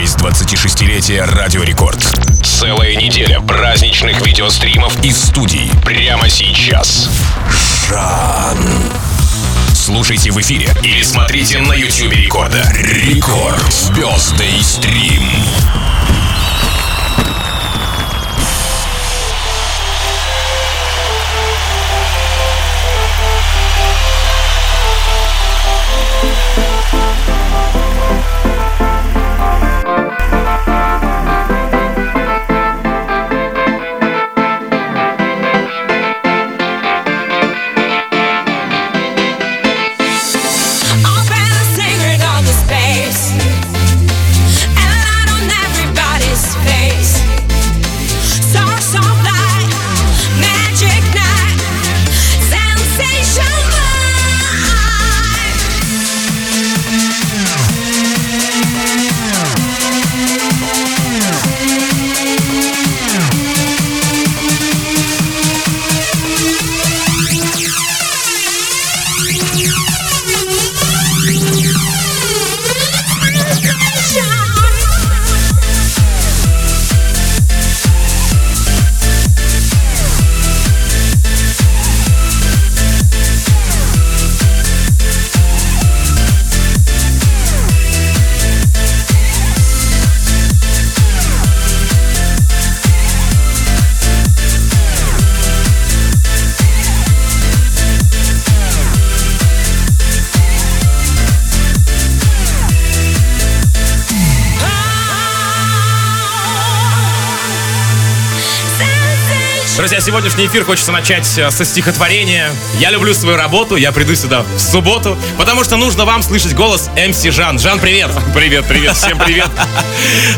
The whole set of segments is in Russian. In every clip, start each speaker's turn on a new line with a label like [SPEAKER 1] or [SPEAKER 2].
[SPEAKER 1] честь 26-летия Радио Рекорд. Целая неделя праздничных видеостримов из студий. Прямо сейчас. Жан. Слушайте в эфире или смотрите на YouTube Рекорда. Рекорд. Звездный стрим.
[SPEAKER 2] Сегодняшний эфир хочется начать э, со стихотворения. Я люблю свою работу, я приду сюда в субботу, потому что нужно вам слышать голос МС Жан. Жан, привет!
[SPEAKER 3] Привет, привет, всем привет!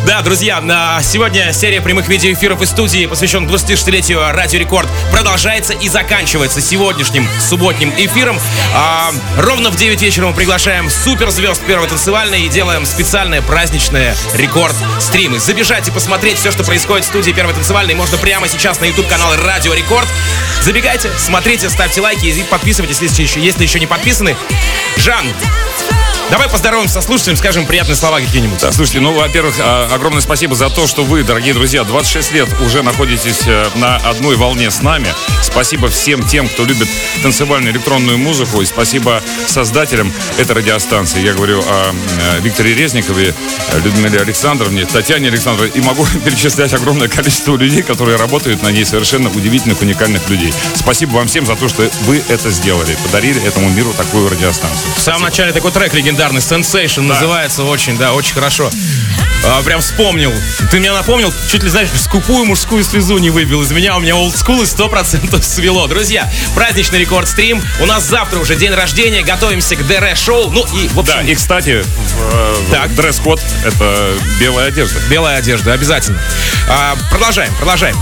[SPEAKER 2] Да, друзья, сегодня серия прямых видеоэфиров из студии, посвященных 26-летию Радио Рекорд, продолжается и заканчивается сегодняшним субботним эфиром. А, ровно в 9 вечера мы приглашаем суперзвезд Первой танцевальной и делаем специальное праздничное рекорд-стримы. Забежать и посмотреть все, что происходит в студии Первой танцевальной можно прямо сейчас на YouTube-канал Радио Рекорд. Забегайте, смотрите, ставьте лайки и подписывайтесь, если еще, если еще не подписаны. Жан, Давай поздороваемся со слушателем, скажем приятные слова какие-нибудь.
[SPEAKER 3] Да, слушайте, ну, во-первых, а, огромное спасибо за то, что вы, дорогие друзья, 26 лет уже находитесь э, на одной волне с нами. Спасибо всем тем, кто любит танцевальную электронную музыку. И спасибо создателям этой радиостанции. Я говорю о э, Викторе Резникове, Людмиле Александровне, Татьяне Александровне. И могу перечислять огромное количество людей, которые работают на ней, совершенно удивительных, уникальных людей. Спасибо вам всем за то, что вы это сделали. Подарили этому миру такую радиостанцию.
[SPEAKER 2] В самом начале такой трек легендарный легендарный Sensation да. называется очень, да, очень хорошо. А, прям вспомнил. Ты меня напомнил, чуть ли, знаешь, скупую мужскую слезу не выбил из меня. У меня олдскул и сто процентов свело. Друзья, праздничный рекорд-стрим. У нас завтра уже день рождения. Готовимся к ДР-шоу. Ну и, в общем...
[SPEAKER 3] Да, и, кстати, так. дресс-код — это белая одежда.
[SPEAKER 2] Белая одежда, обязательно. А, продолжаем, продолжаем.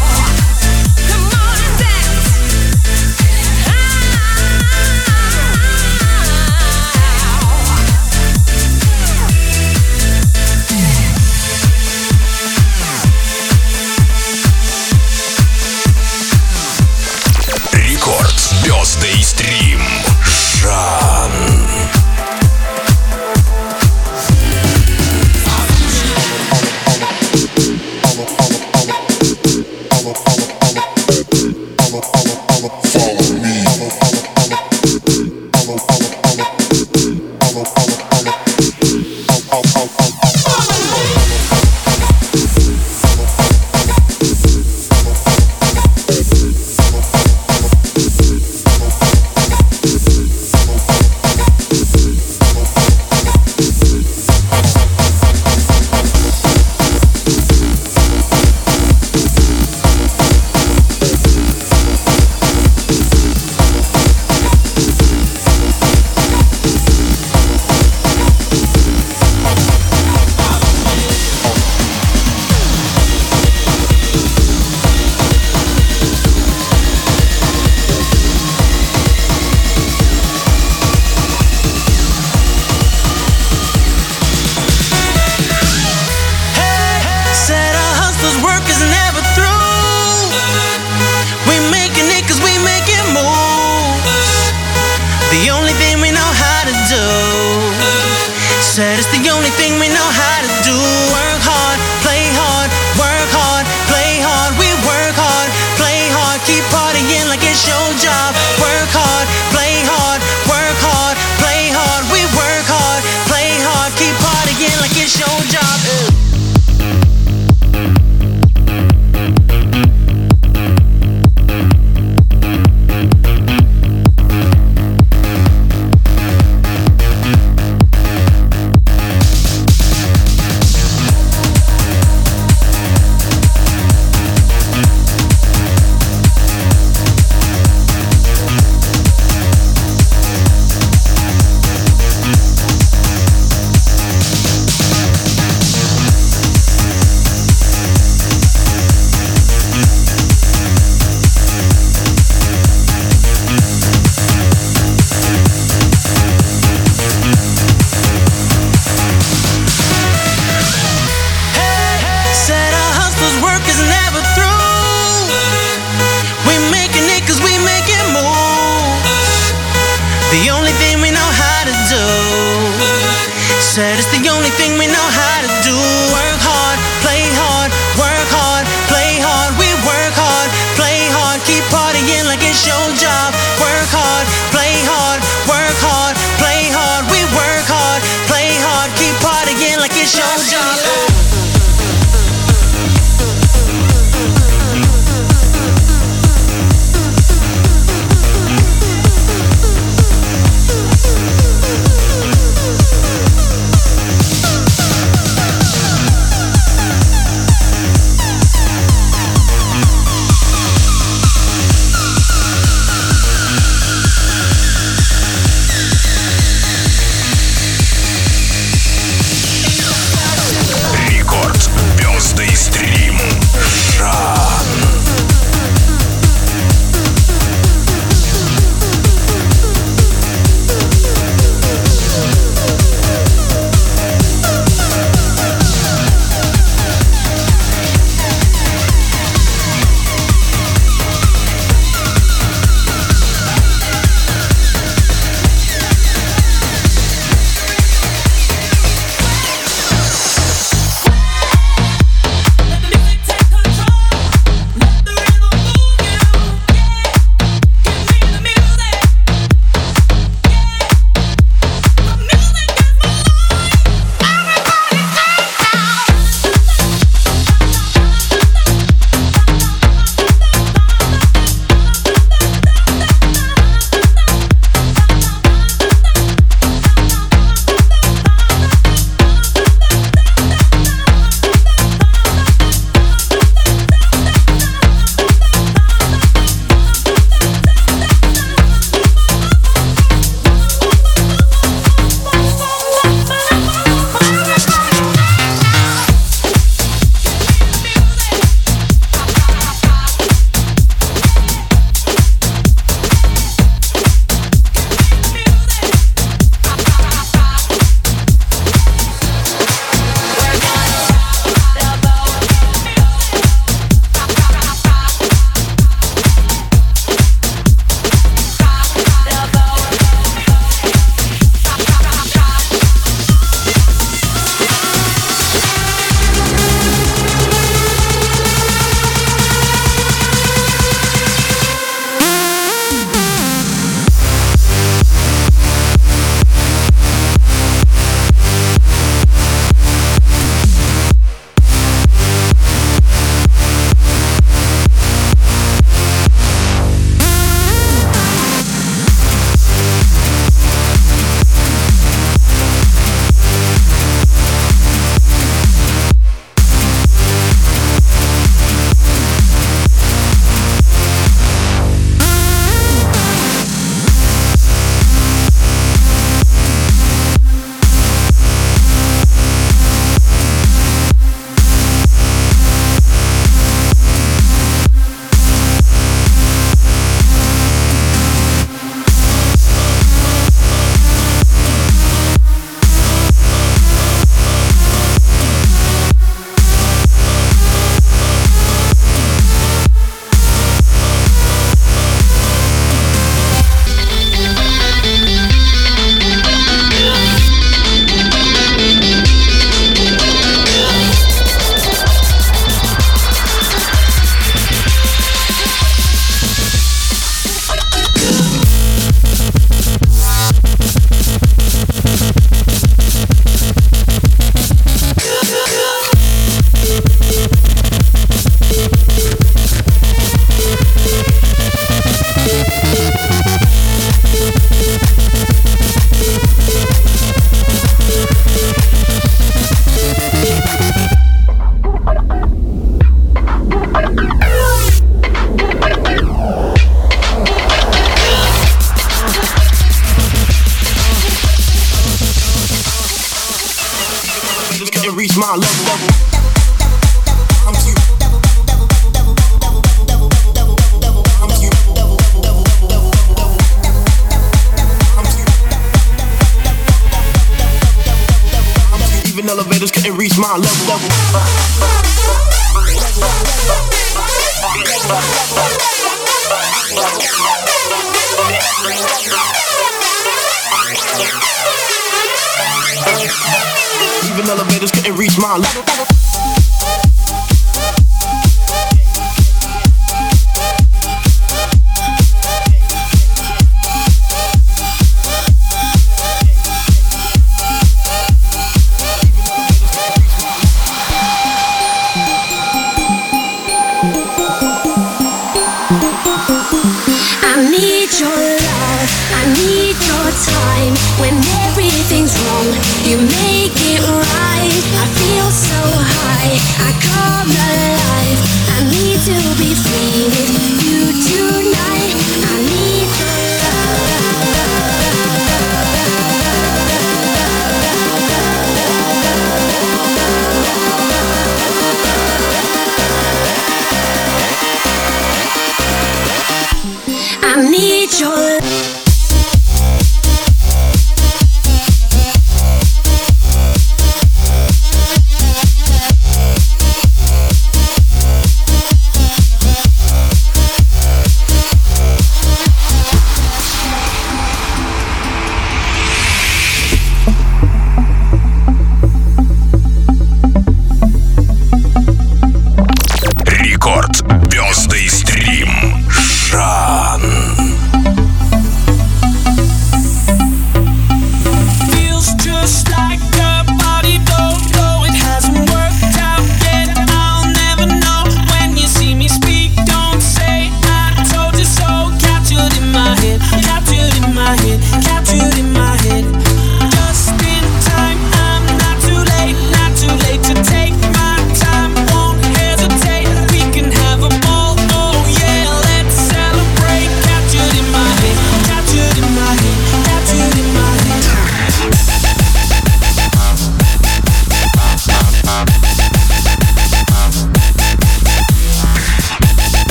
[SPEAKER 4] Elevators couldn't reach my level.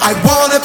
[SPEAKER 5] I
[SPEAKER 6] wanna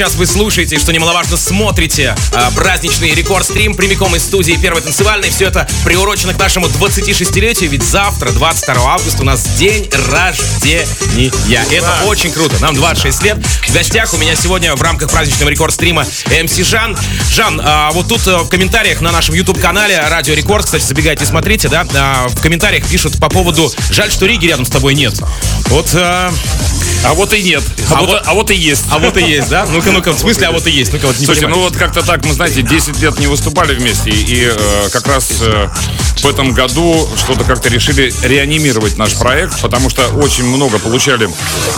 [SPEAKER 2] сейчас вы слушаете, и что немаловажно, смотрите а, праздничный рекорд-стрим прямиком из студии Первой танцевальной. Все это приурочено к нашему 26-летию, ведь завтра, 22 августа, у нас день рождения. Это очень круто. Нам 26 лет. В гостях у меня сегодня в рамках праздничного рекорд-стрима МС Жан. Жан, а, вот тут а, в комментариях на нашем YouTube-канале Радио Рекорд, кстати, забегайте, смотрите, да, а, в комментариях пишут по поводу «Жаль, что Риги рядом с тобой нет». Вот а,
[SPEAKER 3] А вот и нет. А,
[SPEAKER 2] А
[SPEAKER 3] вот,
[SPEAKER 2] вот-
[SPEAKER 3] а вот и есть.
[SPEAKER 2] а вот и есть, да? Ну-ка, ну-ка, в смысле, а вот и есть. Ну-ка, вот не
[SPEAKER 3] Слушайте,
[SPEAKER 2] понимаю.
[SPEAKER 3] ну вот как-то так, мы, знаете, 10 лет не выступали вместе, и э, как раз э, в этом году что-то как-то решили реанимировать наш проект, потому что очень много получали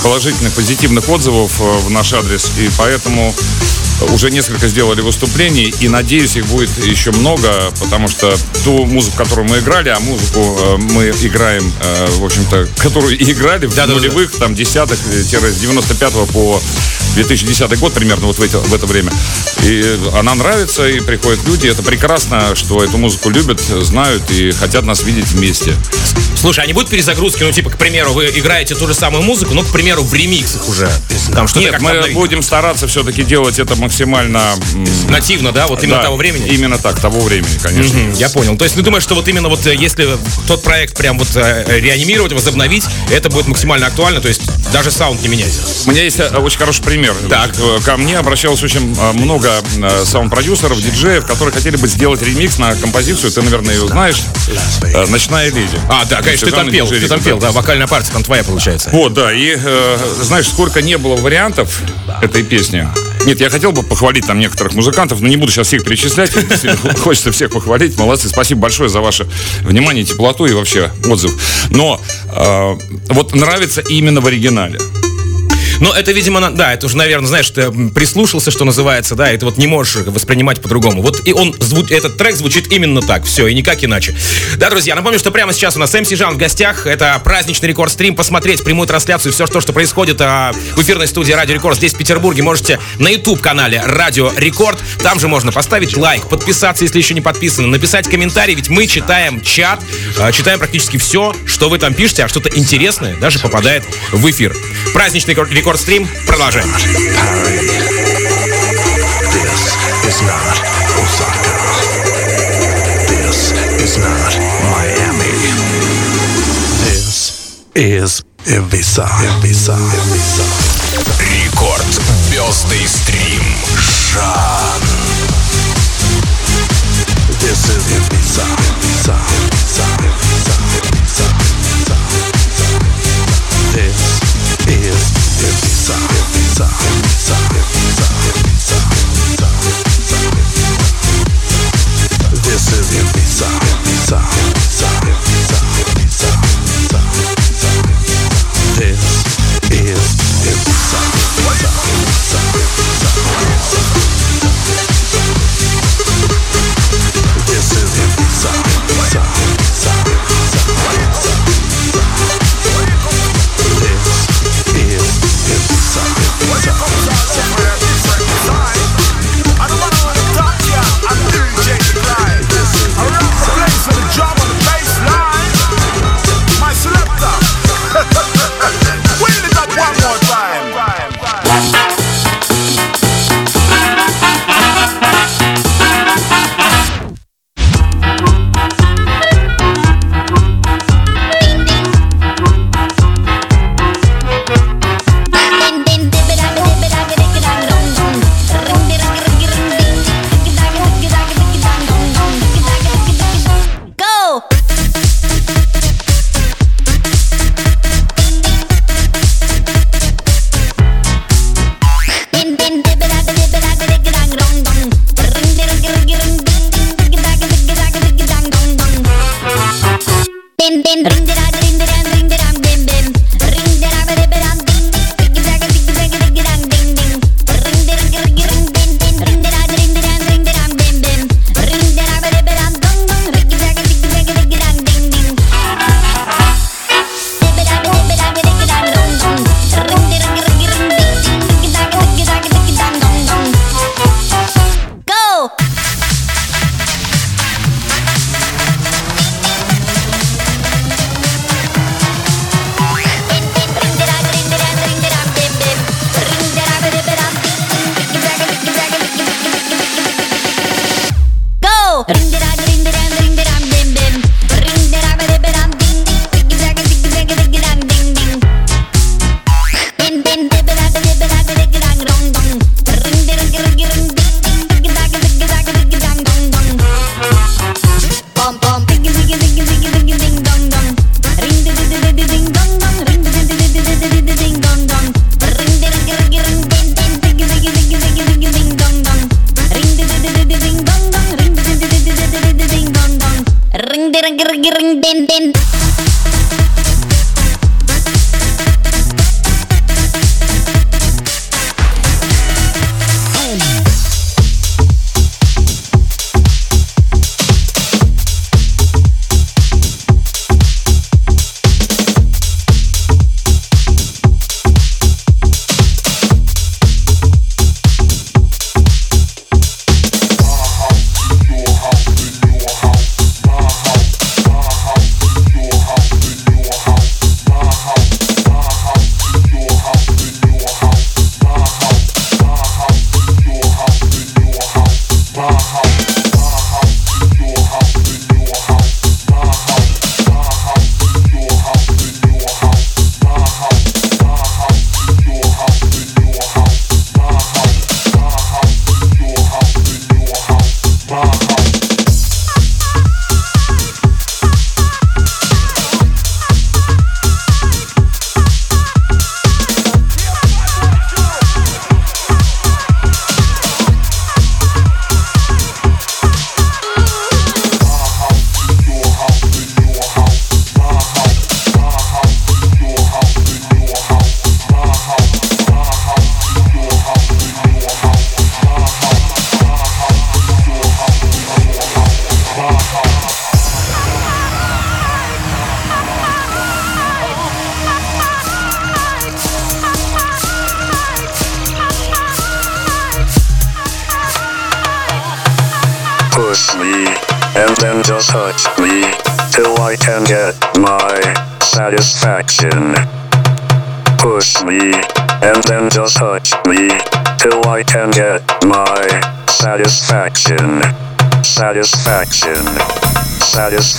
[SPEAKER 3] положительных, позитивных отзывов э, в наш адрес, и поэтому уже несколько сделали выступлений, и надеюсь, их будет еще много, потому что ту музыку, которую мы играли, а музыку э, мы играем, э, в общем-то, которую и играли в
[SPEAKER 2] Да-да-да.
[SPEAKER 3] нулевых, там, десятых, э, тире с 95 по 2010 год примерно вот в, эти- в это время. И она нравится, и приходят люди. Это прекрасно, что эту музыку любят, знают и хотят нас видеть вместе.
[SPEAKER 2] Слушай, а не будет перезагрузки? Ну, типа, к примеру, вы играете ту же самую музыку, но, к примеру, в ремиксах уже. Там что-то
[SPEAKER 3] Нет, мы будем стараться все-таки делать это максимально... м,
[SPEAKER 2] нативно, да? Вот именно
[SPEAKER 3] да,
[SPEAKER 2] того времени?
[SPEAKER 3] Именно так, того времени, конечно.
[SPEAKER 2] Мгм, Я понял. То есть ты думаешь, что вот именно вот э, если тот проект прям вот э, реанимировать, возобновить, это будет максимально актуально, то есть даже саунд не менять.
[SPEAKER 3] У меня есть э, очень хороший пример.
[SPEAKER 2] Так.
[SPEAKER 3] Э, Ко мне обращалось очень э, много э, саунд-продюсеров, диджеев, которые хотели бы сделать ремикс на композицию, ты, наверное, ее знаешь, э, «Ночная леди».
[SPEAKER 2] А, да, конечно, ты там пел, ты там пел, да, вокальная партия там твоя получается.
[SPEAKER 3] Вот, да, и э, знаешь, сколько не было вариантов этой песни, Нет, я хотел бы похвалить там некоторых музыкантов, но не буду сейчас всех перечислять. Хочется всех похвалить. Молодцы, спасибо большое за ваше внимание, теплоту и вообще отзыв. Но э, вот нравится именно в оригинале.
[SPEAKER 2] Но это, видимо, да, это уже, наверное, знаешь, ты прислушался, что называется, да, и ты вот не можешь воспринимать по-другому. Вот и он, зву- этот трек звучит именно так, все, и никак иначе. Да, друзья, напомню, что прямо сейчас у нас МС Жан в гостях, это праздничный рекорд-стрим, посмотреть прямую трансляцию, все то, что происходит а, в эфирной студии Радио Рекорд здесь, в Петербурге, можете на YouTube-канале Радио Рекорд, там же можно поставить лайк, подписаться, если еще не подписаны, написать комментарий, ведь мы читаем чат, а, читаем практически все, что вы там пишете, а что-то интересное даже попадает в эфир. Праздничный рекорд- рекорд-стрим, продолжаем.
[SPEAKER 7] This is not Osaka. This is not Miami. This is Ibiza. Ibiza. Ibiza.
[SPEAKER 1] Рекорд. Бездый стрим. Шан.
[SPEAKER 7] This is Ibiza. Ibiza. Ibiza. Ibiza. Ibiza. Ibiza. This is This is Ibiza. Ibiza. Ibiza. Ibiza. Ibiza. Ibiza. Ibiza. Ibiza. Ibiza.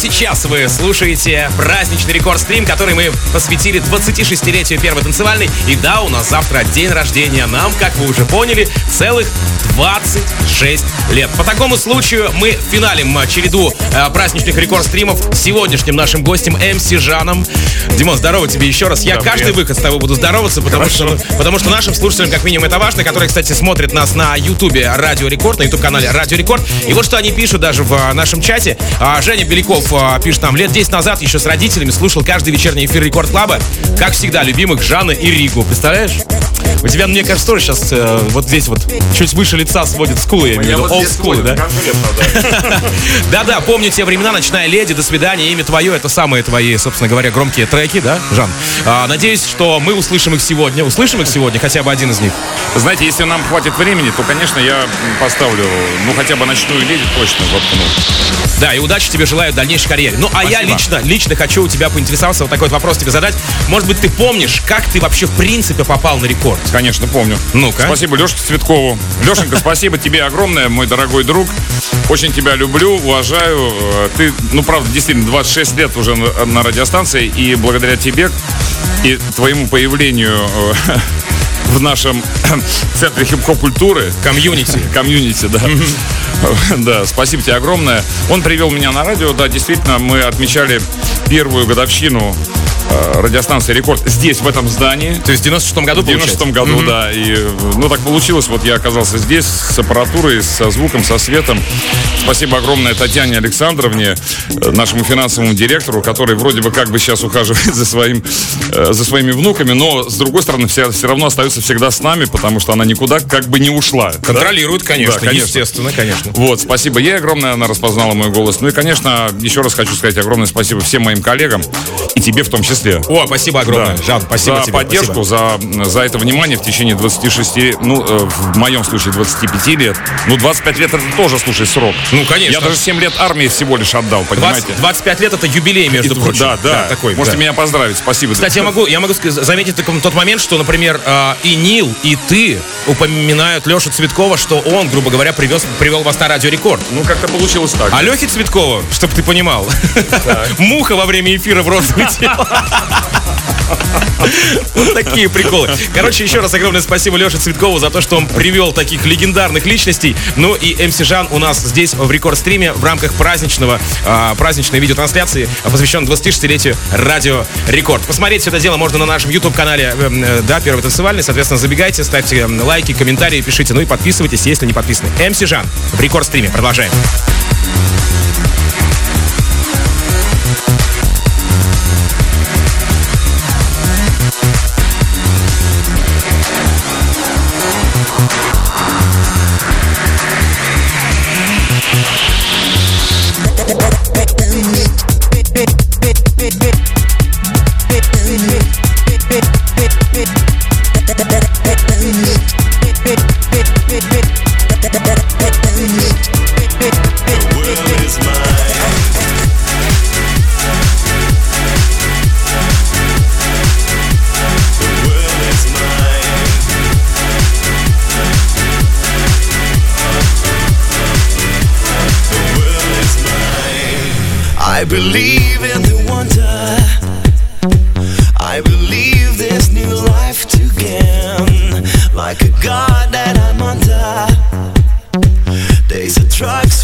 [SPEAKER 2] Сейчас вы слушаете праздничный рекорд-стрим, который мы посвятили 26-летию первой танцевальной. И да, у нас завтра день рождения. Нам, как вы уже поняли, целых 26 лет. По такому случаю мы финалим череду э, праздничных рекорд-стримов с сегодняшним нашим гостем MC Жаном. Димон, здорово тебе еще раз. Я
[SPEAKER 3] Да,
[SPEAKER 2] каждый
[SPEAKER 3] привет.
[SPEAKER 2] выход с тобой буду здороваться, потому что, потому что нашим слушателям, как минимум, это важно, которые, кстати, смотрят нас на Ютубе Радио Рекорд, на Ютуб-канале Радио Рекорд. И вот что они пишут даже в а, нашем чате. А, Женя Беляков а, пишет нам, лет 10 назад еще с родителями слушал каждый вечерний эфир Рекорд Клаба. Как всегда, любимых Жанна и Ригу. Представляешь? У тебя, мне кажется, тоже сейчас э, вот здесь вот чуть выше лица сводит скулы, я имею в виду, old school, да? Да-да, помню те времена, ночная леди, до свидания, имя твое, это самые твои, собственно говоря, громкие треки, да, Жан? А, надеюсь, что мы услышим их сегодня, услышим их сегодня, хотя бы один из них.
[SPEAKER 3] Знаете, если нам хватит времени, то, конечно, я поставлю, ну, хотя бы ночную леди точно воткну.
[SPEAKER 2] Да, и удачи тебе желаю в дальнейшей карьере. Ну, а я лично, лично хочу у тебя поинтересоваться, вот такой вот вопрос тебе задать. Может быть, ты помнишь, как ты вообще в принципе попал на рекорд?
[SPEAKER 3] Конечно, помню.
[SPEAKER 2] Ну-ка.
[SPEAKER 3] Спасибо Лешке Цветкову. Лешенька, спасибо тебе огромное, мой дорогой друг. Очень тебя люблю, уважаю. Э, Ты, ну, правда, действительно, 26 лет уже на, радиостанции, и благодаря тебе и твоему появлению э, в нашем центре хип-хоп культуры,
[SPEAKER 2] Комьюнити.
[SPEAKER 3] комьюнити, да. Да, спасибо тебе огромное. Он привел меня на радио, да, действительно, мы отмечали первую годовщину э, радиостанции «Рекорд» здесь, в этом здании.
[SPEAKER 2] То есть в 96-м году,
[SPEAKER 3] В 96 году, да. И, э, ну, так получилось, вот я оказался здесь с аппаратурой, со звуком, со светом. Спасибо огромное Татьяне Александровне, э, нашему финансовому директору, который вроде бы как бы сейчас ухаживает за, своим, э, за своими внуками, но, с другой стороны, все, все равно остается всегда с нами, потому что она никуда как бы не ушла. да?
[SPEAKER 2] Контролирует, конечно,
[SPEAKER 3] Да, конечно.
[SPEAKER 2] естественно, конечно.
[SPEAKER 3] Вот, спасибо ей огромное, она распознала мой голос. Ну и, конечно, еще раз хочу сказать огромное спасибо всем моим коллегам, и тебе в том числе.
[SPEAKER 2] О, спасибо огромное.
[SPEAKER 3] Да.
[SPEAKER 2] Жан, спасибо
[SPEAKER 3] за
[SPEAKER 2] тебе.
[SPEAKER 3] поддержку, за, за это внимание в течение 26, ну, э, в моем случае 25 лет. Ну, 25 лет это тоже, слушай, срок.
[SPEAKER 2] Ну, конечно.
[SPEAKER 3] Я даже 7 лет армии всего лишь отдал,
[SPEAKER 2] 20
[SPEAKER 3] понимаете?
[SPEAKER 2] 25 лет это юбилей, между
[SPEAKER 3] И-
[SPEAKER 2] прочим.
[SPEAKER 3] Да, да,
[SPEAKER 2] такой.
[SPEAKER 3] Можете
[SPEAKER 2] да.
[SPEAKER 3] меня поздравить, спасибо.
[SPEAKER 2] Кстати, я могу, я могу заметить тот момент, что, например, э, и Нил, и ты упоминают Лешу Цветкова, что он, грубо говоря, привез, привел вас на радио рекорд.
[SPEAKER 3] Ну, как-то получилось так.
[SPEAKER 2] А Лехе Цветкова, чтобы ты понимал, муха во время эфира в рот влетела. Вот такие приколы. Короче, еще раз огромное спасибо Леше Цветкову за то, что он привел таких легендарных личностей. Ну и МС Жан у нас здесь в рекорд-стриме в рамках праздничного, а, праздничной видеотрансляции, посвященной 26-летию Радио Рекорд. Посмотреть все это дело можно на нашем YouTube-канале, эм, э, да, Первый танцевальный. Соответственно, забегайте, ставьте лайки, комментарии, пишите, ну и подписывайтесь, если не подписаны. МС Жан в рекорд-стриме. Продолжаем.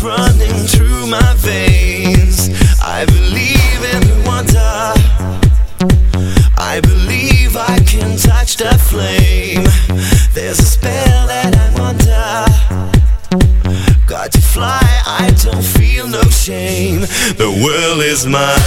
[SPEAKER 8] running through my veins. I believe in wonder. I believe I can touch that flame. There's a spell that I wonder. Got to fly, I don't feel no shame. The world is mine.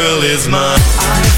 [SPEAKER 8] girl is mine.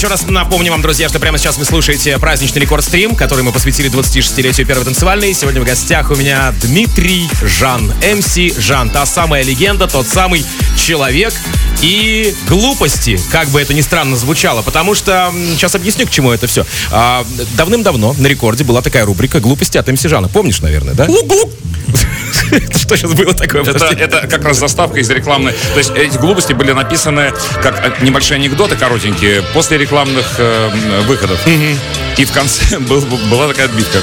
[SPEAKER 2] Еще раз напомню вам, друзья, что прямо сейчас вы слушаете праздничный рекорд-стрим, который мы посвятили 26-летию первой танцевальной. Сегодня в гостях у меня Дмитрий Жан, МС Жан, та самая легенда, тот самый человек и глупости, как бы это ни странно звучало, потому что, сейчас объясню, к чему это все. А, давным-давно на рекорде была такая рубрика «Глупости от МС Жана». Помнишь, наверное, да? Что сейчас было такое?
[SPEAKER 3] Это, это как раз заставка из рекламной. То есть эти глупости были написаны как небольшие анекдоты коротенькие после рекламных э, выходов. И в конце был- была такая отбивка.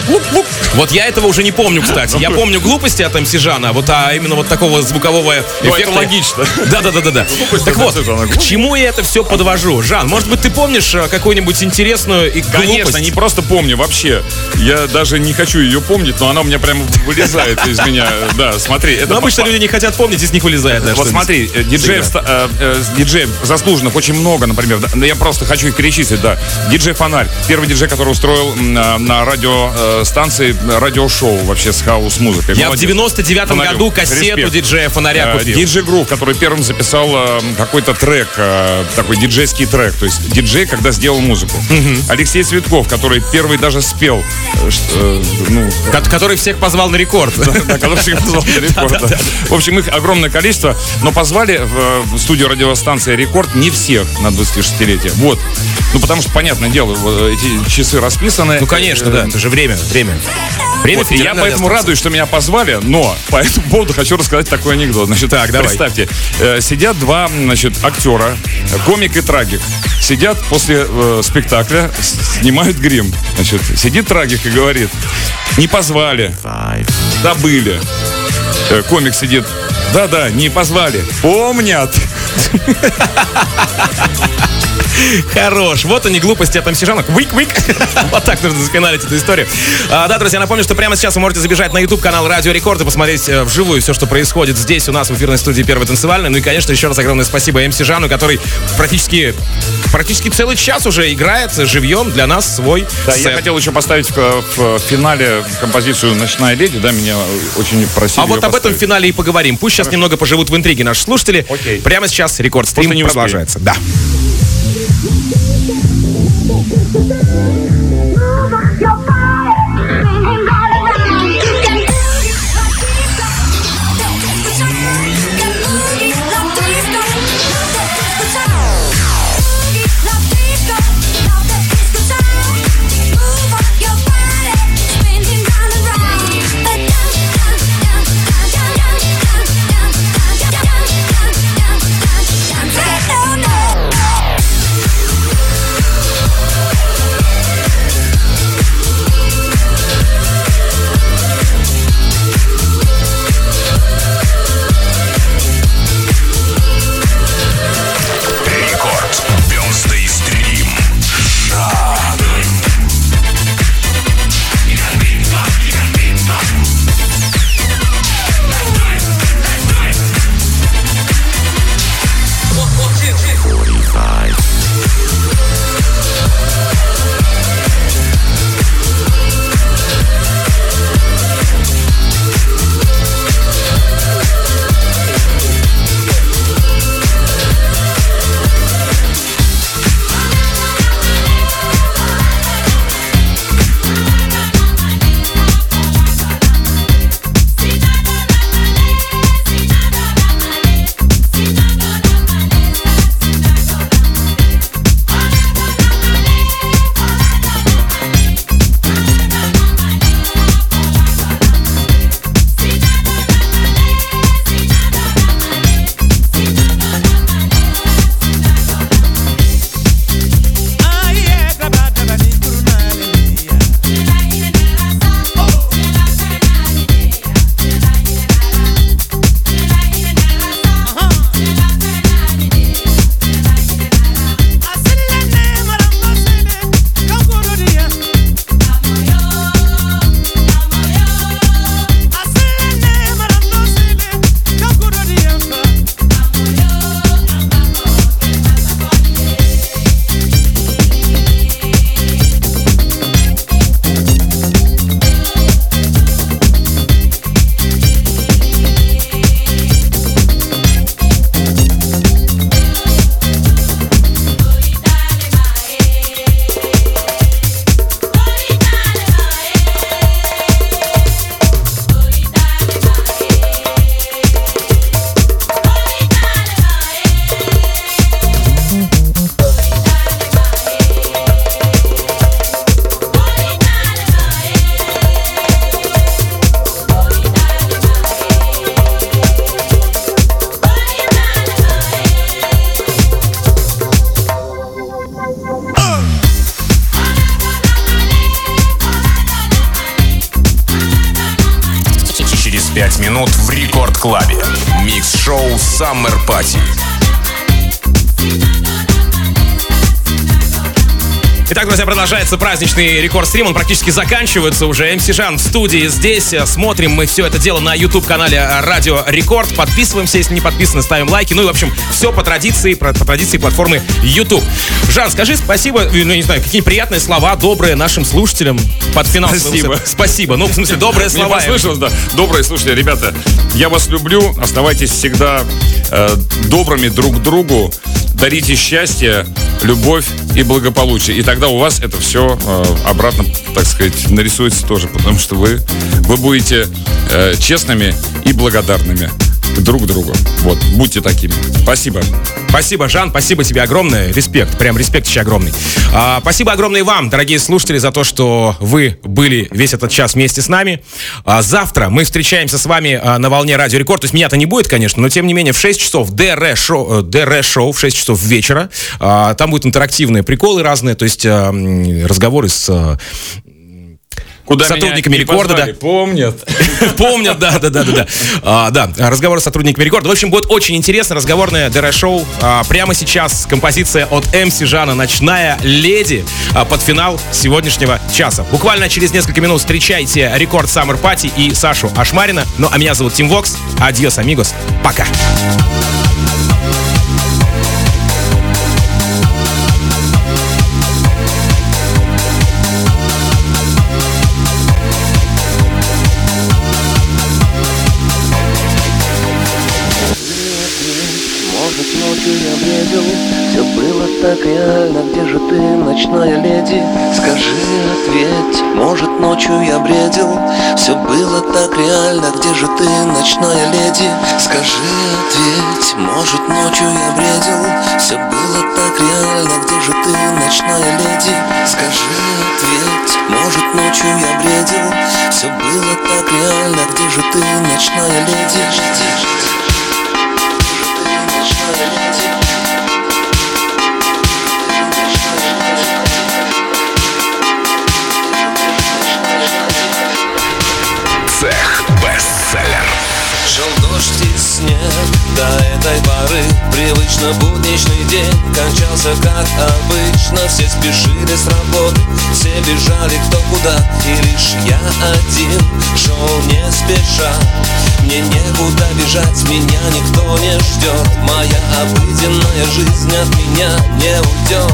[SPEAKER 2] Вот я этого уже не помню, кстати. Я помню глупости от МС Жана, вот, а именно вот такого звукового
[SPEAKER 3] Ну,
[SPEAKER 2] эффекта.
[SPEAKER 3] это логично.
[SPEAKER 2] Да, да, да, да, да. Так
[SPEAKER 3] от
[SPEAKER 2] вот, к чему я это все подвожу? Жан, может быть, ты помнишь э, какую-нибудь интересную и
[SPEAKER 3] Конечно,
[SPEAKER 2] глупость?
[SPEAKER 3] не просто помню вообще. Я даже не хочу ее помнить, но она у меня прямо вылезает из меня. Да, смотри. Это
[SPEAKER 2] Но обычно люди не хотят помнить, из них вылезает. да,
[SPEAKER 3] Вот смотри, э, диджеев, э, э, диджеев заслуженных очень много, например. Да, Я просто хочу их перечислить, да. Диджей Фонарь. Первый диджей, который устроил м, на, на радиостанции э, радиошоу вообще с хаос-музыкой.
[SPEAKER 2] Я в
[SPEAKER 3] Молодец.
[SPEAKER 2] 99-м
[SPEAKER 3] Фонарю.
[SPEAKER 2] году кассету
[SPEAKER 3] Респект.
[SPEAKER 2] диджея фонаря
[SPEAKER 3] Э,
[SPEAKER 2] купил.
[SPEAKER 3] Диджей Грув, который первым записал э, какой-то трек, такой диджейский трек, то есть диджей, когда сделал музыку. Алексей Цветков, который первый даже спел, ну,
[SPEAKER 2] Ко- Который всех позвал на рекорд.
[SPEAKER 3] да, который всех позвал на рекорд. В общем, их огромное количество, но позвали в, в студию радиостанции «Рекорд» не всех на 26-летие. Вот. Ну, потому что, понятное дело, эти часы расписаны.
[SPEAKER 2] Ну, конечно, да. Это же время. Время. Время
[SPEAKER 3] Вот, я поэтому радуюсь, что меня позвали, но по этому поводу хочу рассказать такой анекдот. Значит,
[SPEAKER 2] Так, давай.
[SPEAKER 3] представьте, э, сидят два, значит, актера, комик и трагик. Сидят после э, спектакля, снимают грим. Значит, сидит трагик и говорит, не позвали, забыли. Э, комик сидит, да-да, не позвали, помнят.
[SPEAKER 2] Хорош. Вот они, глупости от МС Жана. Вик-вик. Вот так нужно зафиналить эту историю. А, да, друзья, напомню, что прямо сейчас вы можете забежать на YouTube канал Радио Рекорд и посмотреть э, вживую все, что происходит здесь у нас в эфирной студии Первой танцевальной. Ну и, конечно, еще раз огромное спасибо МС Жану, который практически, практически целый час уже играет живьем для нас свой
[SPEAKER 3] Да,
[SPEAKER 2] сет.
[SPEAKER 3] я хотел еще поставить в, в финале композицию «Ночная леди», да, меня очень просили
[SPEAKER 2] А вот об этом финале и поговорим. Пусть сейчас немного поживут в интриге наши слушатели.
[SPEAKER 3] Окей.
[SPEAKER 2] Прямо сейчас рекорд стрим продолжается. Да.
[SPEAKER 1] Summer
[SPEAKER 2] продолжается праздничный рекорд-стрим. Он практически заканчивается уже. МС Жан в студии здесь. Смотрим мы все это дело на YouTube-канале Радио Рекорд. Подписываемся, если не подписаны, ставим лайки. Ну и, в общем, все по традиции, по, по традиции платформы YouTube. Жан, скажи спасибо, ну, не знаю, какие приятные слова, добрые нашим слушателям под финал.
[SPEAKER 3] Спасибо.
[SPEAKER 2] Спасибо. Ну, в смысле, добрые
[SPEAKER 3] Мне
[SPEAKER 2] слова.
[SPEAKER 3] послышалось, да. Добрые, слушайте, ребята, я вас люблю. Оставайтесь всегда э, добрыми друг другу. Дарите счастье, любовь и благополучие. И тогда у вас это все обратно, так сказать, нарисуется тоже. Потому что вы, вы будете э, честными и благодарными друг другу. Вот, будьте такими. Спасибо.
[SPEAKER 2] Спасибо, Жан, спасибо тебе огромное. Респект, прям респект еще огромный. А, спасибо огромное вам, дорогие слушатели, за то, что вы были весь этот час вместе с нами. А, завтра мы встречаемся с вами а, на волне Радио Рекорд. То есть меня-то не будет, конечно, но тем не менее в 6 часов ДР-шоу, э, ДР-шоу в 6 часов вечера. А, там будут интерактивные приколы разные, то есть а, разговоры с а,
[SPEAKER 3] Куда
[SPEAKER 2] сотрудниками рекорда, да.
[SPEAKER 3] Помнят.
[SPEAKER 2] Помнят, да, да, да, да, да. А, да, разговор с сотрудниками рекорда. В общем, будет очень интересно. Разговорное ДР-шоу. А, прямо сейчас композиция от МС Жана «Ночная леди» а, под финал сегодняшнего часа. Буквально через несколько минут встречайте рекорд Summer Party и Сашу Ашмарина. Ну, а меня зовут Тим Вокс. Адьос, амигос. Пока.
[SPEAKER 9] Может, так реально Где же ты, ночная леди? Скажи, ответь Может, ночью я бредил Все было так реально Где же ты, ночная леди? Скажи, ответь Может, ночью я бредил Все было так реально Где же ты, ночная леди? Скажи, ответь Может, ночью я бредил Все было так реально Где же ты, ночная леди? Снег до этой поры Привычно будничный день кончался как обычно. Все спешили с работы, все бежали кто куда. И лишь я один шел не спеша. Мне некуда бежать, меня никто не ждет. Моя обыденная жизнь от меня не уйдет.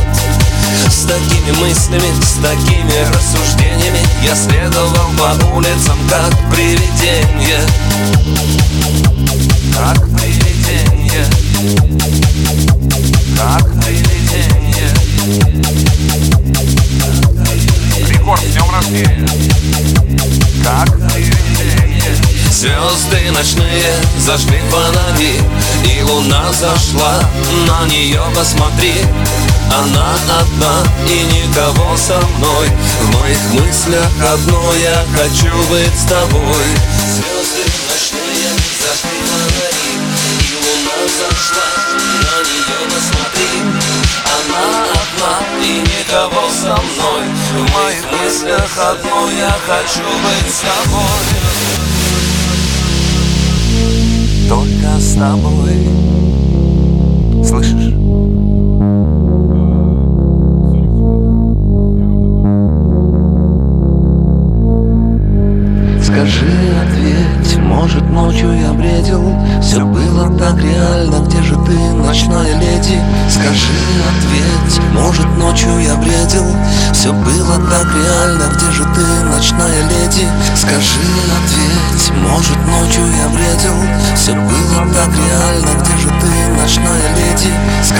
[SPEAKER 9] С такими мыслями, с такими рассуждениями Я следовал по улицам, как привидение Звезды ночные зажгли фонари И луна зашла, на нее посмотри Она одна и никого со мной. В моих мыслях одно я хочу быть с тобой. Звезды зашла, на нее посмотри. Она одна и никого со мной. В моих мыслях одно я хочу быть с тобой. Только с тобой. Слышишь?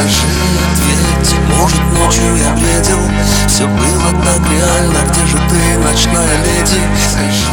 [SPEAKER 9] Скажи, ответь, может ночью я бредил Все было так реально, где же ты, ночная леди? Скажи,